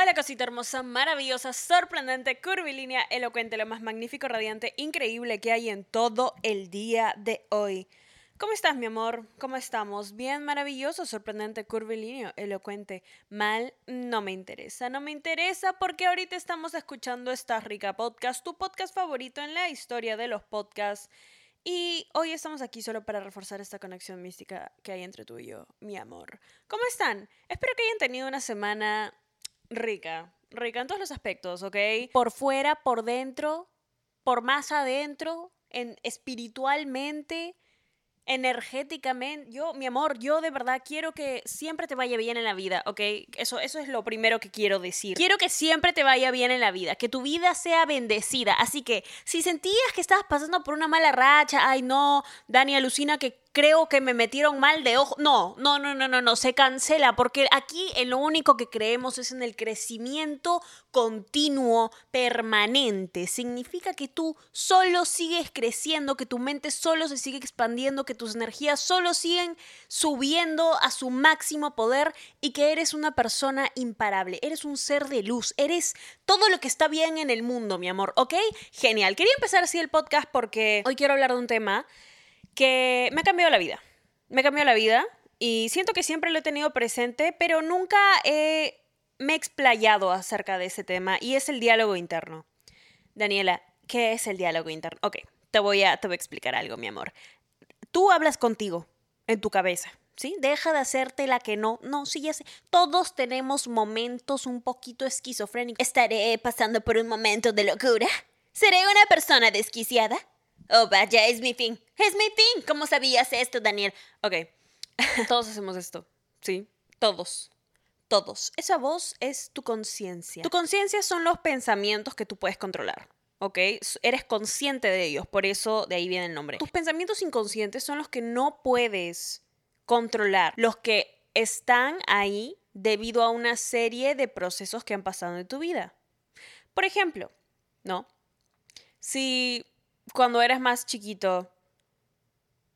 Hola cosita hermosa, maravillosa, sorprendente, curvilínea, elocuente, lo más magnífico, radiante, increíble que hay en todo el día de hoy. ¿Cómo estás, mi amor? ¿Cómo estamos? Bien, maravilloso, sorprendente, curvilíneo, elocuente. Mal, no me interesa. No me interesa porque ahorita estamos escuchando esta rica podcast, tu podcast favorito en la historia de los podcasts. Y hoy estamos aquí solo para reforzar esta conexión mística que hay entre tú y yo, mi amor. ¿Cómo están? Espero que hayan tenido una semana rica, rica en todos los aspectos, ¿ok? Por fuera, por dentro, por más adentro, en espiritualmente, energéticamente. Yo, mi amor, yo de verdad quiero que siempre te vaya bien en la vida, ¿ok? Eso, eso es lo primero que quiero decir. Quiero que siempre te vaya bien en la vida, que tu vida sea bendecida. Así que si sentías que estabas pasando por una mala racha, ay no, Dani alucina que creo que me metieron mal de ojo. No, no, no, no, no, no, se cancela porque aquí en lo único que creemos es en el crecimiento continuo, permanente. Significa que tú solo sigues creciendo, que tu mente solo se sigue expandiendo, que tus energías solo siguen subiendo a su máximo poder y que eres una persona imparable, eres un ser de luz, eres todo lo que está bien en el mundo, mi amor, ¿ok? Genial. Quería empezar así el podcast porque hoy quiero hablar de un tema que me ha cambiado la vida. Me ha cambiado la vida y siento que siempre lo he tenido presente, pero nunca he, me he explayado acerca de ese tema y es el diálogo interno. Daniela, ¿qué es el diálogo interno? Ok, te voy a, te voy a explicar algo, mi amor. Tú hablas contigo, en tu cabeza, ¿sí? Deja de hacerte la que no. No, sí, ya sé. Todos tenemos momentos un poquito esquizofrénicos. ¿Estaré pasando por un momento de locura? ¿Seré una persona desquiciada? Oh, vaya, es mi fin. Es mi fin. ¿Cómo sabías esto, Daniel? Ok. Todos hacemos esto. Sí. Todos. Todos. Esa voz es tu conciencia. Tu conciencia son los pensamientos que tú puedes controlar. ¿ok? Eres consciente de ellos, por eso de ahí viene el nombre. Tus pensamientos inconscientes son los que no puedes controlar, los que están ahí debido a una serie de procesos que han pasado en tu vida. Por ejemplo, ¿no? Si cuando eras más chiquito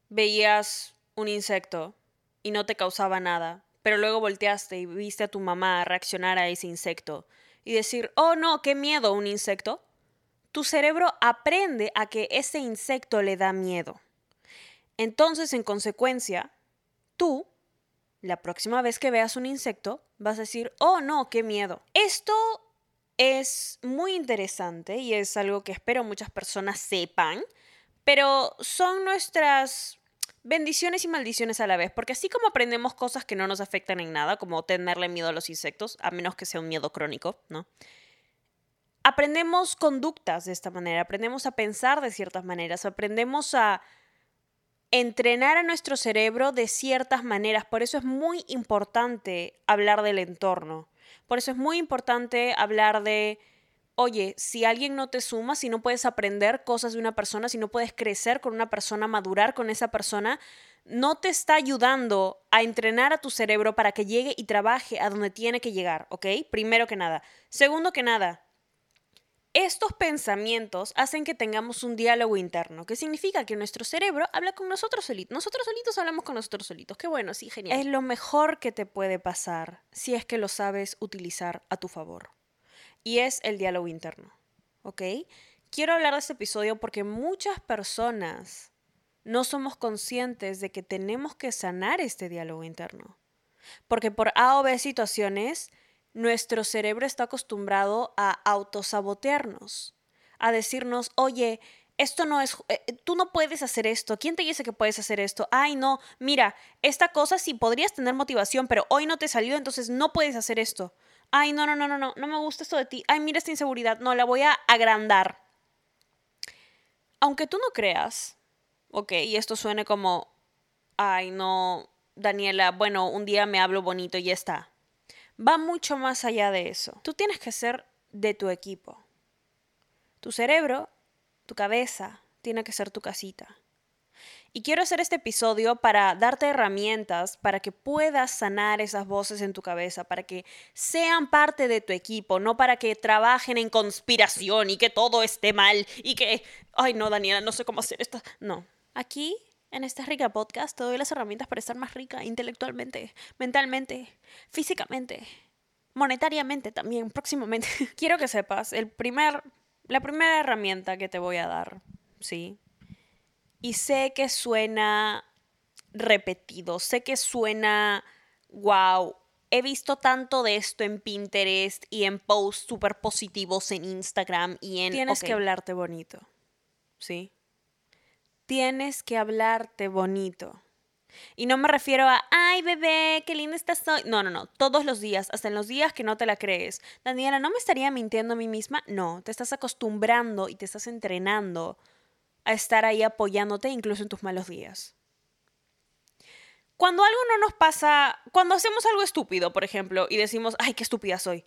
veías un insecto y no te causaba nada, pero luego volteaste y viste a tu mamá reaccionar a ese insecto y decir, oh no, qué miedo un insecto, tu cerebro aprende a que ese insecto le da miedo. Entonces, en consecuencia, tú, la próxima vez que veas un insecto, vas a decir, oh no, qué miedo. Esto es muy interesante y es algo que espero muchas personas sepan, pero son nuestras bendiciones y maldiciones a la vez, porque así como aprendemos cosas que no nos afectan en nada, como tenerle miedo a los insectos, a menos que sea un miedo crónico, ¿no? Aprendemos conductas de esta manera, aprendemos a pensar de ciertas maneras, aprendemos a entrenar a nuestro cerebro de ciertas maneras. Por eso es muy importante hablar del entorno. Por eso es muy importante hablar de, oye, si alguien no te suma, si no puedes aprender cosas de una persona, si no puedes crecer con una persona, madurar con esa persona, no te está ayudando a entrenar a tu cerebro para que llegue y trabaje a donde tiene que llegar, ¿ok? Primero que nada. Segundo que nada, estos pensamientos hacen que tengamos un diálogo interno, que significa que nuestro cerebro habla con nosotros solitos. Nosotros solitos hablamos con nosotros solitos. Qué bueno, sí, genial. Es lo mejor que te puede pasar si es que lo sabes utilizar a tu favor. Y es el diálogo interno, ¿ok? Quiero hablar de este episodio porque muchas personas no somos conscientes de que tenemos que sanar este diálogo interno. Porque por A o B situaciones nuestro cerebro está acostumbrado a autosabotearnos, a decirnos, oye, esto no es, eh, tú no puedes hacer esto, ¿quién te dice que puedes hacer esto? Ay, no, mira, esta cosa sí podrías tener motivación, pero hoy no te salió, entonces no puedes hacer esto. Ay, no, no, no, no, no, no me gusta esto de ti. Ay, mira esta inseguridad, no, la voy a agrandar. Aunque tú no creas, ok, y esto suene como, ay, no, Daniela, bueno, un día me hablo bonito y ya está va mucho más allá de eso. Tú tienes que ser de tu equipo. Tu cerebro, tu cabeza, tiene que ser tu casita. Y quiero hacer este episodio para darte herramientas para que puedas sanar esas voces en tu cabeza, para que sean parte de tu equipo, no para que trabajen en conspiración y que todo esté mal y que, ay no, Daniela, no sé cómo hacer esto. No, aquí en esta rica podcast te doy las herramientas para estar más rica intelectualmente, mentalmente, físicamente, monetariamente también próximamente. Quiero que sepas, el primer, la primera herramienta que te voy a dar, ¿sí? Y sé que suena repetido, sé que suena, wow, he visto tanto de esto en Pinterest y en posts súper positivos en Instagram y en... Tienes que hablarte bonito, ¿sí? Tienes que hablarte bonito. Y no me refiero a, ay bebé, qué linda estás hoy. No, no, no, todos los días, hasta en los días que no te la crees. Daniela, ¿no me estaría mintiendo a mí misma? No, te estás acostumbrando y te estás entrenando a estar ahí apoyándote incluso en tus malos días. Cuando algo no nos pasa, cuando hacemos algo estúpido, por ejemplo, y decimos, ay, qué estúpida soy,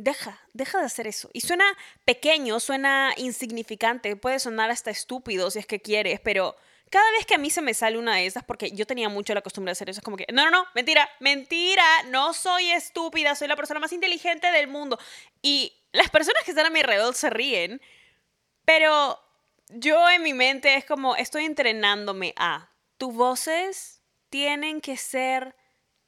deja, deja de hacer eso. Y suena pequeño, suena insignificante, puede sonar hasta estúpido si es que quieres, pero cada vez que a mí se me sale una de esas, porque yo tenía mucho la costumbre de hacer eso, es como que, no, no, no, mentira, mentira, no soy estúpida, soy la persona más inteligente del mundo. Y las personas que están a mi alrededor se ríen, pero yo en mi mente es como, estoy entrenándome a, tus voces tienen que ser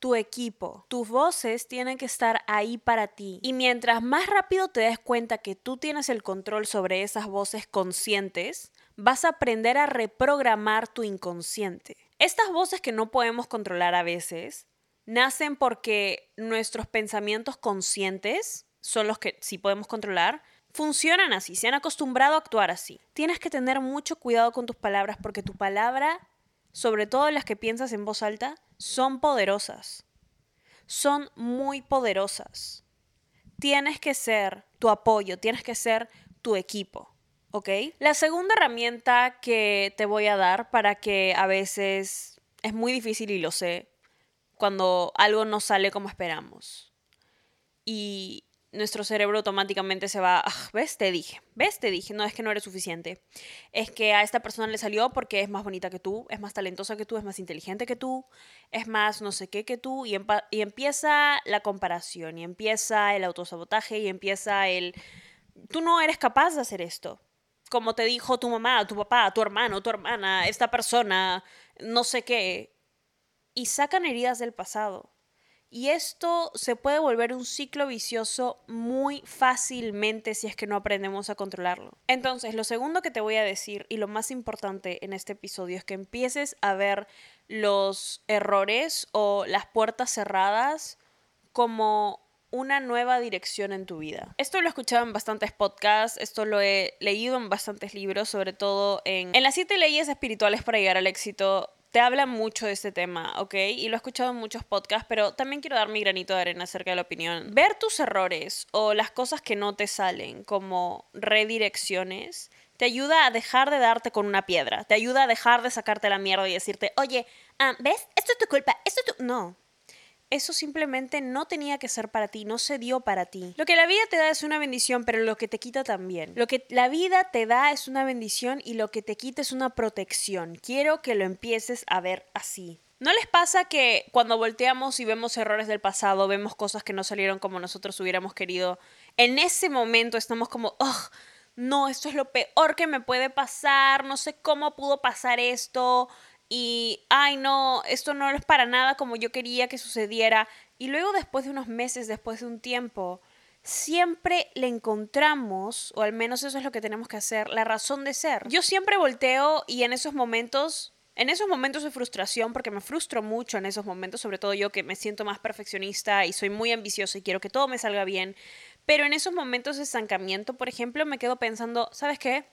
tu equipo. Tus voces tienen que estar ahí para ti. Y mientras más rápido te des cuenta que tú tienes el control sobre esas voces conscientes, vas a aprender a reprogramar tu inconsciente. Estas voces que no podemos controlar a veces nacen porque nuestros pensamientos conscientes son los que sí podemos controlar, funcionan así, se han acostumbrado a actuar así. Tienes que tener mucho cuidado con tus palabras porque tu palabra, sobre todo las que piensas en voz alta, son poderosas. Son muy poderosas. Tienes que ser tu apoyo, tienes que ser tu equipo. ¿ok? La segunda herramienta que te voy a dar para que a veces es muy difícil y lo sé, cuando algo no sale como esperamos. Y nuestro cerebro automáticamente se va, ah, ves, te dije, ves, te dije, no es que no eres suficiente. Es que a esta persona le salió porque es más bonita que tú, es más talentosa que tú, es más inteligente que tú, es más no sé qué que tú, y, y empieza la comparación, y empieza el autosabotaje, y empieza el, tú no eres capaz de hacer esto como te dijo tu mamá, tu papá, tu hermano, tu hermana, esta persona, no sé qué, y sacan heridas del pasado. Y esto se puede volver un ciclo vicioso muy fácilmente si es que no aprendemos a controlarlo. Entonces, lo segundo que te voy a decir y lo más importante en este episodio es que empieces a ver los errores o las puertas cerradas como una nueva dirección en tu vida. Esto lo he escuchado en bastantes podcasts, esto lo he leído en bastantes libros, sobre todo en, en las siete leyes espirituales para llegar al éxito. Te habla mucho de este tema, ¿ok? Y lo he escuchado en muchos podcasts, pero también quiero dar mi granito de arena acerca de la opinión. Ver tus errores o las cosas que no te salen como redirecciones te ayuda a dejar de darte con una piedra, te ayuda a dejar de sacarte la mierda y decirte, oye, ah, ¿ves? Esto es tu culpa, esto es tu... No, eso simplemente no tenía que ser para ti, no se dio para ti. Lo que la vida te da es una bendición, pero lo que te quita también. Lo que la vida te da es una bendición y lo que te quita es una protección. Quiero que lo empieces a ver así. ¿No les pasa que cuando volteamos y vemos errores del pasado, vemos cosas que no salieron como nosotros hubiéramos querido? En ese momento estamos como, oh, no, esto es lo peor que me puede pasar, no sé cómo pudo pasar esto, y, ay no, esto no es para nada como yo quería que sucediera. Y luego después de unos meses, después de un tiempo, siempre le encontramos, o al menos eso es lo que tenemos que hacer, la razón de ser. Yo siempre volteo y en esos momentos, en esos momentos de frustración, porque me frustro mucho en esos momentos, sobre todo yo que me siento más perfeccionista y soy muy ambiciosa y quiero que todo me salga bien, pero en esos momentos de estancamiento, por ejemplo, me quedo pensando, ¿sabes qué?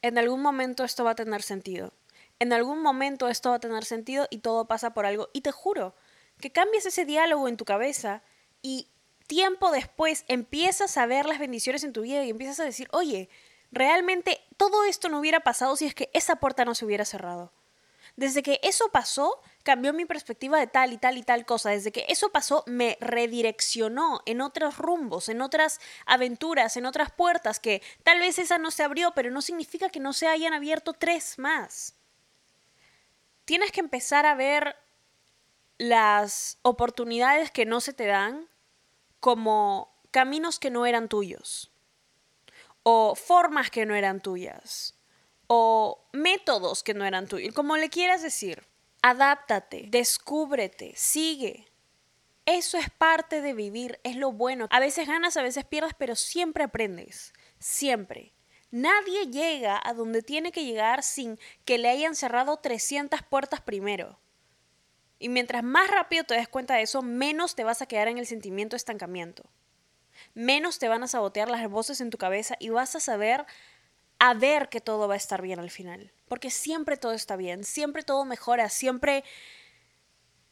En algún momento esto va a tener sentido en algún momento esto va a tener sentido y todo pasa por algo. Y te juro que cambias ese diálogo en tu cabeza y tiempo después empiezas a ver las bendiciones en tu vida y empiezas a decir, oye, realmente todo esto no hubiera pasado si es que esa puerta no se hubiera cerrado. Desde que eso pasó, cambió mi perspectiva de tal y tal y tal cosa. Desde que eso pasó, me redireccionó en otros rumbos, en otras aventuras, en otras puertas que tal vez esa no se abrió, pero no significa que no se hayan abierto tres más tienes que empezar a ver las oportunidades que no se te dan como caminos que no eran tuyos, o formas que no eran tuyas, o métodos que no eran tuyos, como le quieras decir. Adáptate, descúbrete, sigue. Eso es parte de vivir, es lo bueno. A veces ganas, a veces pierdes, pero siempre aprendes. Siempre. Nadie llega a donde tiene que llegar sin que le hayan cerrado 300 puertas primero. Y mientras más rápido te des cuenta de eso, menos te vas a quedar en el sentimiento de estancamiento. Menos te van a sabotear las voces en tu cabeza y vas a saber a ver que todo va a estar bien al final. Porque siempre todo está bien, siempre todo mejora, siempre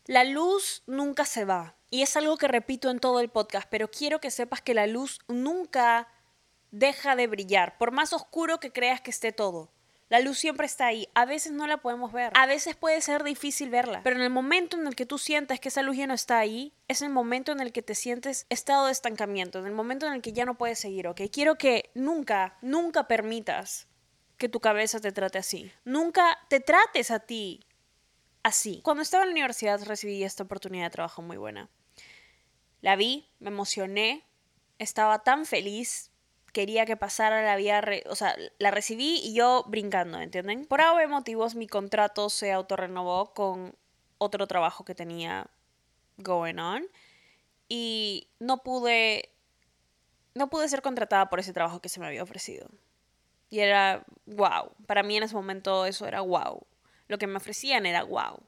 la luz nunca se va. Y es algo que repito en todo el podcast, pero quiero que sepas que la luz nunca deja de brillar, por más oscuro que creas que esté todo. La luz siempre está ahí. A veces no la podemos ver. A veces puede ser difícil verla. Pero en el momento en el que tú sientas que esa luz ya no está ahí, es el momento en el que te sientes estado de estancamiento, en el momento en el que ya no puedes seguir, ¿ok? Quiero que nunca, nunca permitas que tu cabeza te trate así. Nunca te trates a ti así. Cuando estaba en la universidad recibí esta oportunidad de trabajo muy buena. La vi, me emocioné, estaba tan feliz, quería que pasara, la había, o sea, la recibí y yo brincando, ¿entienden? Por algo motivos mi contrato se autorrenovó con otro trabajo que tenía going on y no pude no pude ser contratada por ese trabajo que se me había ofrecido. Y era wow, para mí en ese momento eso era wow. Lo que me ofrecían era wow.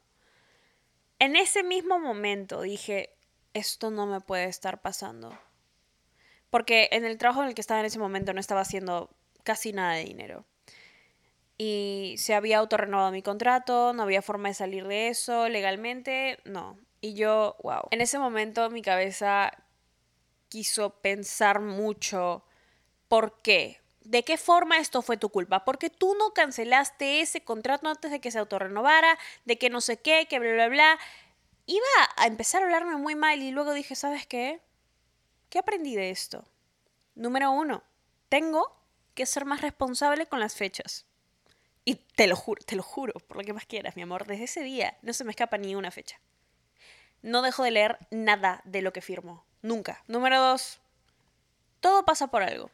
En ese mismo momento dije, esto no me puede estar pasando porque en el trabajo en el que estaba en ese momento no estaba haciendo casi nada de dinero. Y se había autorrenovado mi contrato, no había forma de salir de eso legalmente, no. Y yo, wow. En ese momento mi cabeza quiso pensar mucho por qué. ¿De qué forma esto fue tu culpa? Porque tú no cancelaste ese contrato antes de que se autorrenovara, de que no sé qué, que bla, bla, bla. Iba a empezar a hablarme muy mal y luego dije, ¿sabes qué? ¿Qué aprendí de esto? Número uno, tengo que ser más responsable con las fechas. Y te lo juro, te lo juro, por lo que más quieras, mi amor, desde ese día no se me escapa ni una fecha. No dejo de leer nada de lo que firmo, nunca. Número dos, todo pasa por algo.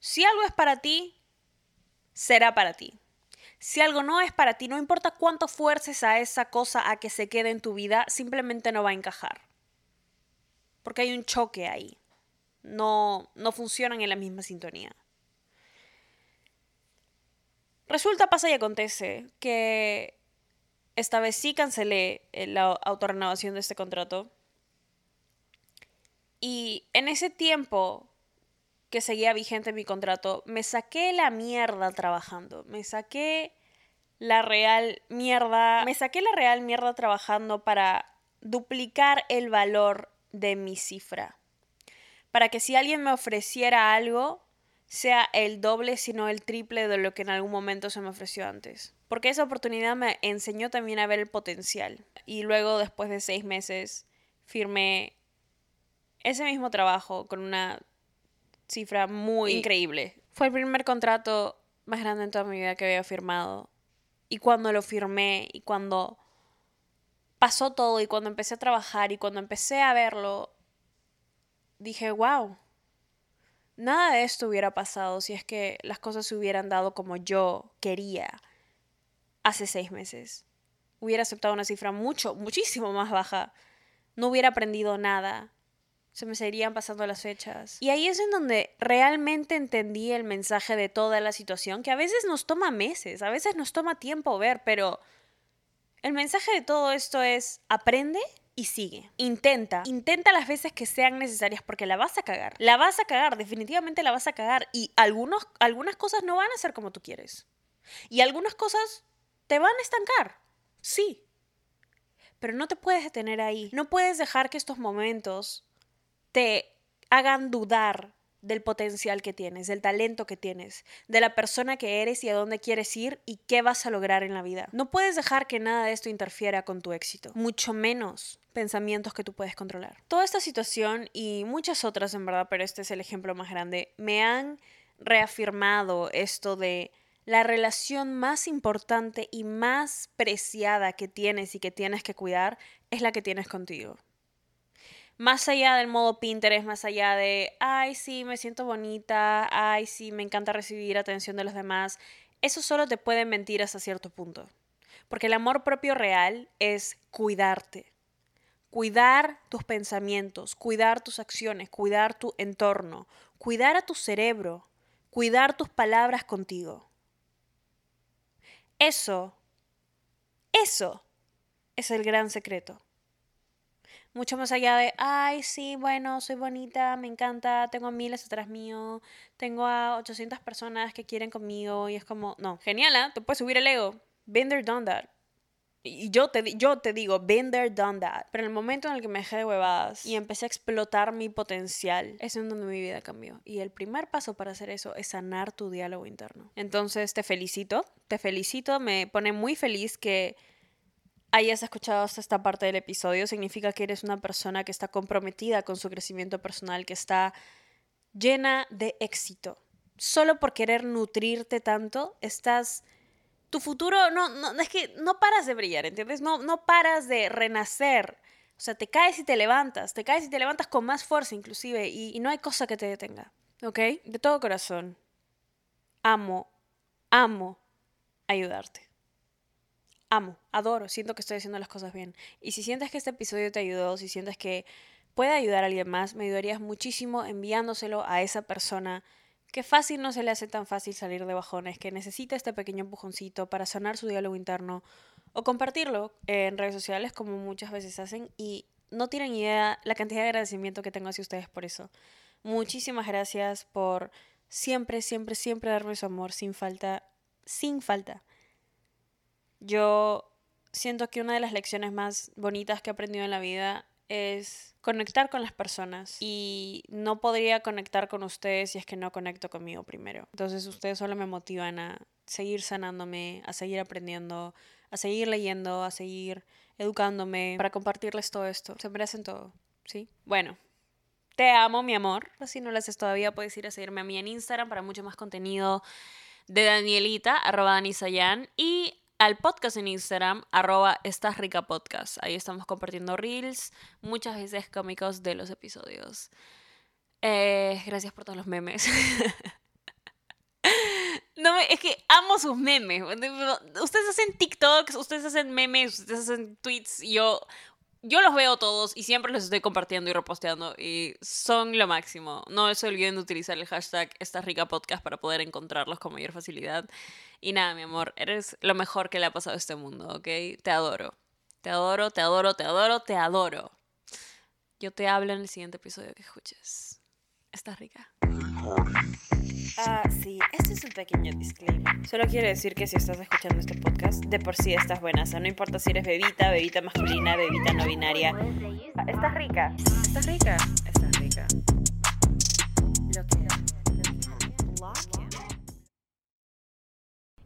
Si algo es para ti, será para ti. Si algo no es para ti, no importa cuánto fuerces a esa cosa a que se quede en tu vida, simplemente no va a encajar porque hay un choque ahí. No, no funcionan en la misma sintonía. Resulta, pasa y acontece que esta vez sí cancelé la autorrenovación de este contrato. Y en ese tiempo que seguía vigente mi contrato, me saqué la mierda trabajando. Me saqué la real mierda. Me saqué la real mierda trabajando para duplicar el valor de mi cifra. Para que si alguien me ofreciera algo, sea el doble, sino el triple de lo que en algún momento se me ofreció antes. Porque esa oportunidad me enseñó también a ver el potencial. Y luego, después de seis meses, firmé ese mismo trabajo con una cifra muy increíble. Fue el primer contrato más grande en toda mi vida que había firmado. Y cuando lo firmé y cuando pasó todo y cuando empecé a trabajar y cuando empecé a verlo, dije, wow, nada de esto hubiera pasado si es que las cosas se hubieran dado como yo quería hace seis meses. Hubiera aceptado una cifra mucho, muchísimo más baja. No hubiera aprendido nada. Se me seguirían pasando las fechas. Y ahí es en donde realmente entendí el mensaje de toda la situación, que a veces nos toma meses, a veces nos toma tiempo ver, pero el mensaje de todo esto es aprende y sigue. Intenta, intenta las veces que sean necesarias porque la vas a cagar. La vas a cagar, definitivamente la vas a cagar y algunos, algunas cosas no van a ser como tú quieres. Y algunas cosas te van a estancar. Sí. Pero no te puedes detener ahí. No puedes dejar que estos momentos te hagan dudar del potencial que tienes, del talento que tienes, de la persona que eres y a dónde quieres ir y qué vas a lograr en la vida. No puedes dejar que nada de esto interfiera con tu éxito, mucho menos pensamientos que tú puedes controlar. Toda esta situación y muchas otras en verdad, pero este es el ejemplo más grande, me han reafirmado esto de la relación más importante y más preciada que tienes y que tienes que cuidar es la que tienes contigo más allá del modo Pinterest, más allá de, ay, sí, me siento bonita, ay, sí, me encanta recibir atención de los demás, eso solo te puede mentir hasta cierto punto. Porque el amor propio real es cuidarte. cuidar tus pensamientos, cuidar tus acciones, cuidar tu entorno, cuidar a tu cerebro, cuidar tus palabras contigo. Eso, eso es el gran secreto. Mucho más allá de, ay, sí, bueno, soy bonita, me encanta, tengo miles atrás mío, tengo a 800 personas que quieren conmigo y es como, no, genial, ¿eh? Te puedes subir el ego. Been there, done that. Y yo te, yo te digo, been there, done that. Pero en el momento en el que me dejé de huevadas y empecé a explotar mi potencial, es en donde mi vida cambió. Y el primer paso para hacer eso es sanar tu diálogo interno. Entonces te felicito, te felicito, me pone muy feliz que hayas escuchado hasta esta parte del episodio. Significa que eres una persona que está comprometida con su crecimiento personal, que está llena de éxito. Solo por querer nutrirte tanto, estás tu futuro no, no, es que no paras de brillar, ¿entiendes? No, no paras de renacer. O sea, te caes y te levantas, te caes y te levantas con más fuerza inclusive y, y no hay cosa que te detenga, ¿ok? De todo corazón, amo, amo ayudarte. Amo, adoro, siento que estoy haciendo las cosas bien. Y si sientes que este episodio te ayudó, si sientes que puede ayudar a alguien más, me ayudarías muchísimo enviándoselo a esa persona que fácil no se le hace tan fácil salir de bajones, que necesita este pequeño empujoncito para sanar su diálogo interno o compartirlo en redes sociales como muchas veces hacen y no tienen idea la cantidad de agradecimiento que tengo hacia ustedes por eso. Muchísimas gracias por siempre, siempre, siempre darme su amor sin falta, sin falta. Yo siento que una de las lecciones más bonitas que he aprendido en la vida es conectar con las personas y no podría conectar con ustedes si es que no conecto conmigo primero. Entonces ustedes solo me motivan a seguir sanándome, a seguir aprendiendo, a seguir leyendo, a seguir educándome para compartirles todo esto. Se merecen todo, ¿sí? Bueno, te amo, mi amor. Si no lo haces todavía, puedes ir a seguirme a mí en Instagram para mucho más contenido de Danielita, arroba Danisayan, y al podcast en Instagram, arroba Estás Rica. Ahí estamos compartiendo reels, muchas veces cómicos de los episodios. Eh, gracias por todos los memes. no, es que amo sus memes. Ustedes hacen TikToks, ustedes hacen memes, ustedes hacen tweets. Yo yo los veo todos y siempre los estoy compartiendo y reposteando y son lo máximo. No se olviden de utilizar el hashtag esta rica para poder encontrarlos con mayor facilidad. Y nada, mi amor, eres lo mejor que le ha pasado a este mundo, ¿ok? Te adoro. Te adoro, te adoro, te adoro, te adoro. Yo te hablo en el siguiente episodio que escuches. Estás rica. Ah, sí, este es un pequeño disclaimer. Solo quiero decir que si estás escuchando este podcast, de por sí estás buena. O sea, no importa si eres bebita, bebita masculina, bebita no binaria. Ah, estás rica. Estás rica. Estás rica. Lo que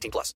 18 plus.